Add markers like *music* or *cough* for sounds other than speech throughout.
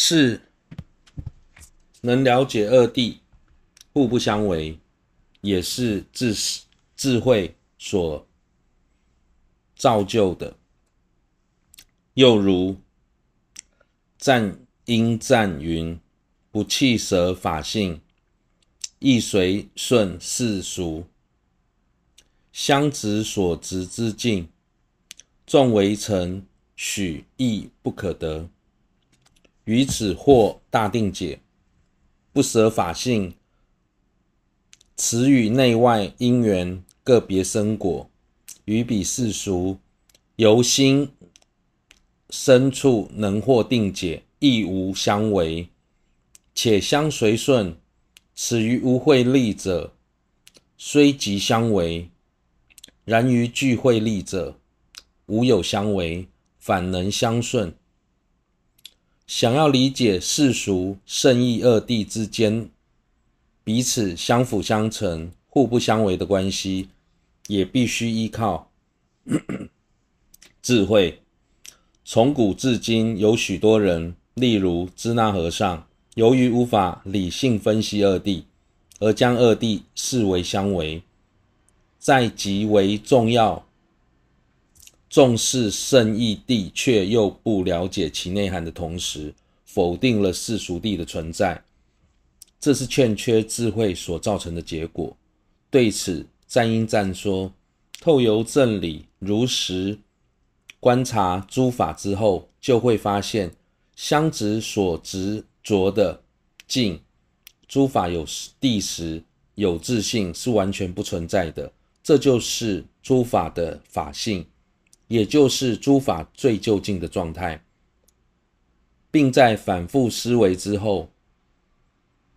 是能了解二谛互不相违，也是智智慧所造就的。又如赞应赞云：“不弃舍法性，亦随顺世俗。相执所执之境，众为尘，许亦不可得。”于此获大定解，不舍法性，此与内外因缘各别生果，与彼世俗由心深处能获定解，亦无相违，且相随顺。此于无慧力者，虽即相违；然于具慧力者，无有相违，反能相顺。想要理解世俗圣义二谛之间彼此相辅相成、互不相违的关系，也必须依靠 *coughs* 智慧。从古至今，有许多人，例如支那和尚，由于无法理性分析二谛，而将二谛视为相违，在极为重要。重视圣义地，却又不了解其内涵的同时，否定了世俗地的存在，这是欠缺智慧所造成的结果。对此，赞应赞说：“透由正理，如实观察诸法之后，就会发现，相执所执着的境，诸法有谛实，有自性，是完全不存在的。这就是诸法的法性。”也就是诸法最究竟的状态，并在反复思维之后，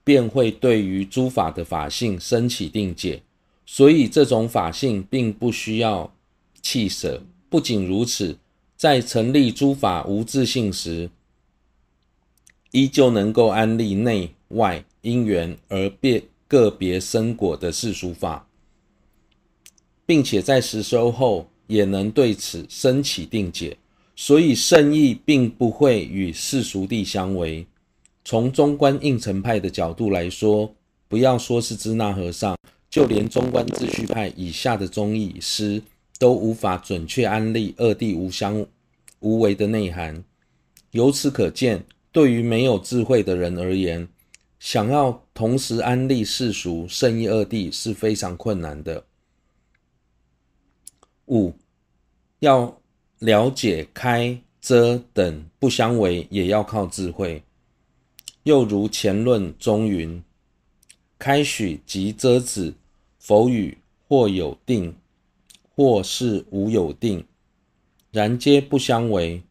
便会对于诸法的法性生起定解。所以，这种法性并不需要弃舍。不仅如此，在成立诸法无自性时，依旧能够安立内外因缘而别个别生果的世俗法，并且在实修后。也能对此生起定解，所以圣意并不会与世俗谛相违。从中观应成派的角度来说，不要说是支那和尚，就连中观自续派以下的宗义师都无法准确安立二谛无相无为的内涵。由此可见，对于没有智慧的人而言，想要同时安立世俗圣意二谛是非常困难的。五。要了解开遮等不相违，也要靠智慧。又如前论中云：“开许即遮止，否与或有定，或是无有定，然皆不相违。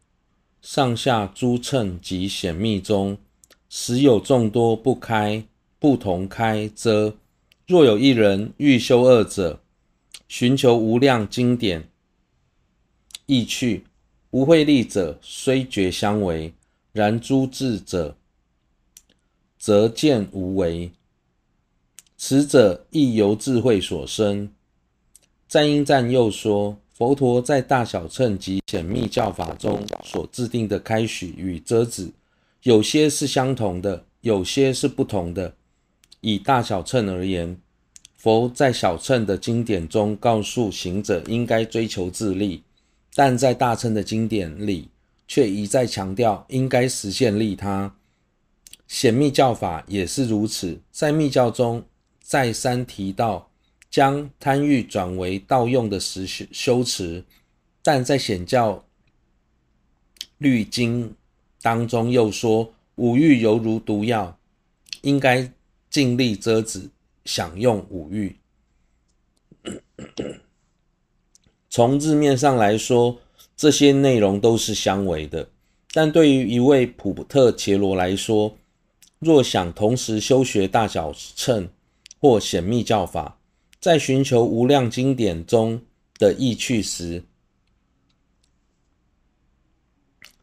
上下诸乘及显密中，实有众多不开不同开遮。若有一人欲修二者，寻求无量经典。”意趣无慧力者，虽觉相违，然诸智者则见无为。此者亦由智慧所生。赞应赞又说，佛陀在大小乘及显密教法中所制定的开许与遮止，有些是相同的，有些是不同的。以大小乘而言，佛在小乘的经典中告诉行者应该追求自利。但在大乘的经典里，却一再强调应该实现利他。显密教法也是如此，在密教中再三提到将贪欲转为盗用的实修持，但在显教律经当中又说五欲犹如毒药，应该尽力遮止享用五欲。从字面上来说，这些内容都是相违的。但对于一位普特伽罗来说，若想同时修学大小乘或显密教法，在寻求无量经典中的意趣时，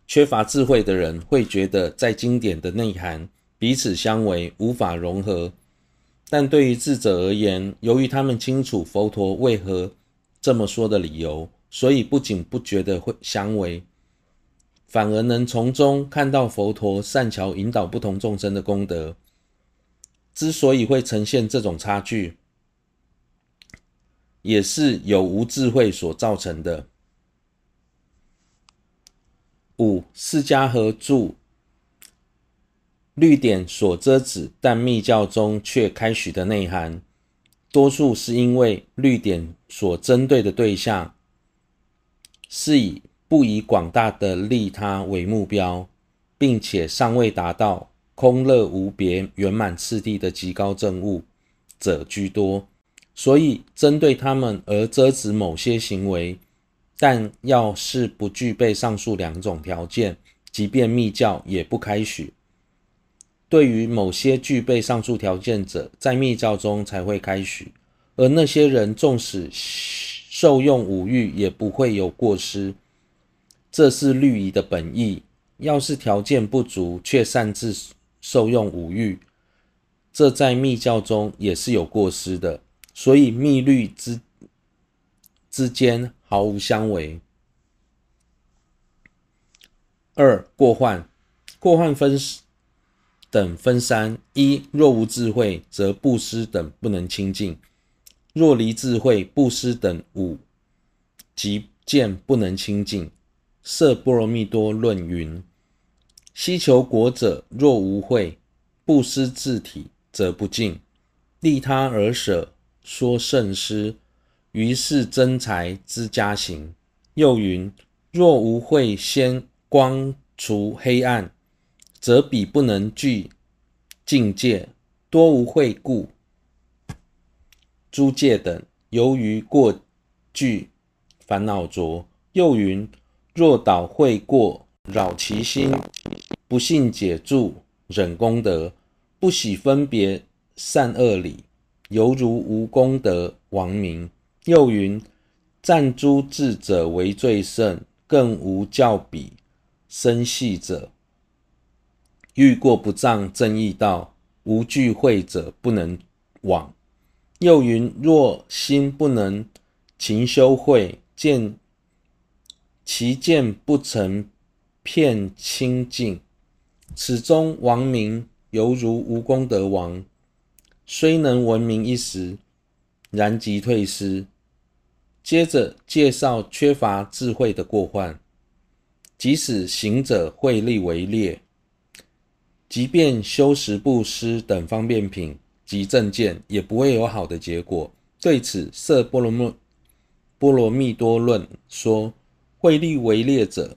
缺乏智慧的人会觉得在经典的内涵彼此相违，无法融合。但对于智者而言，由于他们清楚佛陀为何这么说的理由，所以不仅不觉得会相违，反而能从中看到佛陀善巧引导不同众生的功德。之所以会呈现这种差距，也是有无智慧所造成的。五、释迦合著律典所遮止，但密教中却开许的内涵，多数是因为律典所针对的对象是以不以广大的利他为目标，并且尚未达到。空乐无别圆满次第的极高证悟者居多，所以针对他们而遮止某些行为，但要是不具备上述两种条件，即便密教也不开许。对于某些具备上述条件者，在密教中才会开许，而那些人纵使受用五欲，也不会有过失。这是律仪的本意。要是条件不足，却擅自。受用五欲，这在密教中也是有过失的，所以密律之之间毫无相违。二、过患，过患分等分三：一、若无智慧，则布施等不能清净；若离智慧，布施等五即见不能清净。《色波罗蜜多论》云。希求果者，若无慧，布施自体，则不净；利他而舍，说甚施，于是增财之家行。又云：若无慧先光除黑暗，则彼不能具境界，多无慧故。诸戒等由于过具烦恼浊。又云：若导慧过。扰其心，不信解助，忍功德，不喜分别善恶理，犹如无功德亡名。又云：赞诸智者为最胜，更无教彼生细者。欲过不障正义道，无具慧者不能往。又云：若心不能勤修慧，见其见不成。片清净，此中王名犹如无功德王，虽能闻名一时，然即退失。接着介绍缺乏智慧的过患，即使行者慧力为劣，即便修持布施等方便品及正见，也不会有好的结果。对此，《摄波罗蜜波罗蜜多论》说：慧力为劣者。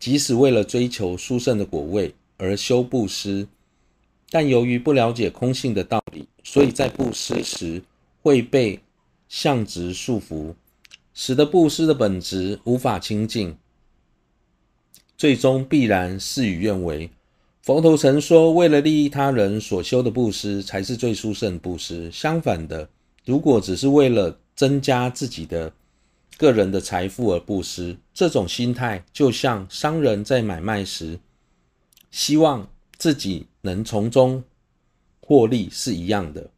即使为了追求殊胜的果位而修布施，但由于不了解空性的道理，所以在布施时会被相执束缚，使得布施的本质无法清净，最终必然事与愿违。佛陀曾说，为了利益他人所修的布施才是最殊胜布施。相反的，如果只是为了增加自己的个人的财富而布施，这种心态就像商人在买卖时，希望自己能从中获利是一样的。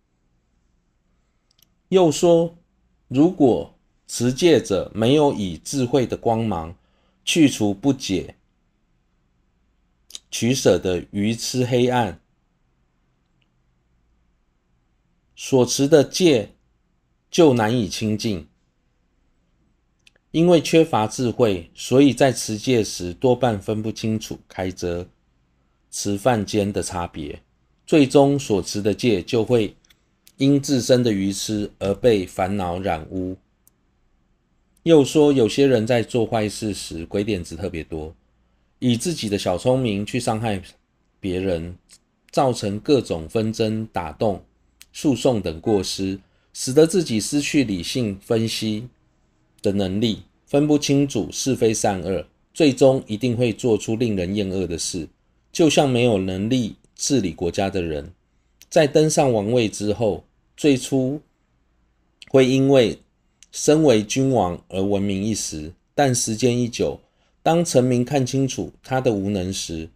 又说，如果持戒者没有以智慧的光芒去除不解、取舍的愚痴黑暗，所持的戒就难以清净。因为缺乏智慧，所以在持戒时多半分不清楚开遮、持犯间的差别，最终所持的戒就会因自身的愚痴而被烦恼染污。又说，有些人在做坏事时鬼点子特别多，以自己的小聪明去伤害别人，造成各种纷争、打斗、诉讼等过失，使得自己失去理性分析的能力，分不清楚是非善恶，最终一定会做出令人厌恶的事。就像没有能力治理国家的人，在登上王位之后，最初会因为身为君王而闻名一时，但时间一久，当臣民看清楚他的无能时，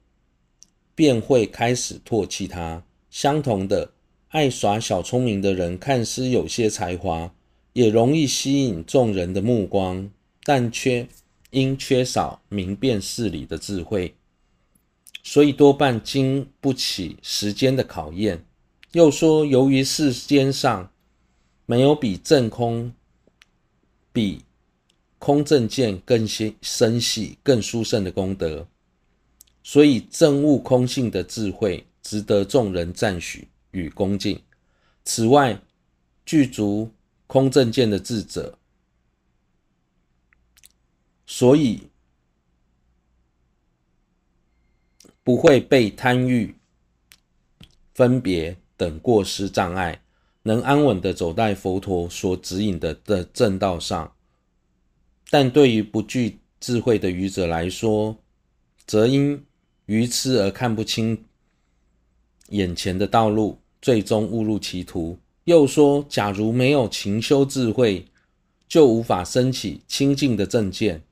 便会开始唾弃他。相同的，爱耍小聪明的人，看似有些才华。也容易吸引众人的目光，但却因缺少明辨事理的智慧，所以多半经不起时间的考验。又说，由于世间上没有比证空、比空正见更深细、更殊胜的功德，所以证悟空性的智慧值得众人赞许与恭敬。此外，具足空正见的智者，所以不会被贪欲、分别等过失障碍，能安稳的走在佛陀所指引的的正道上。但对于不具智慧的愚者来说，则因愚痴而看不清眼前的道路，最终误入歧途。又说，假如没有勤修智慧，就无法升起清净的正见。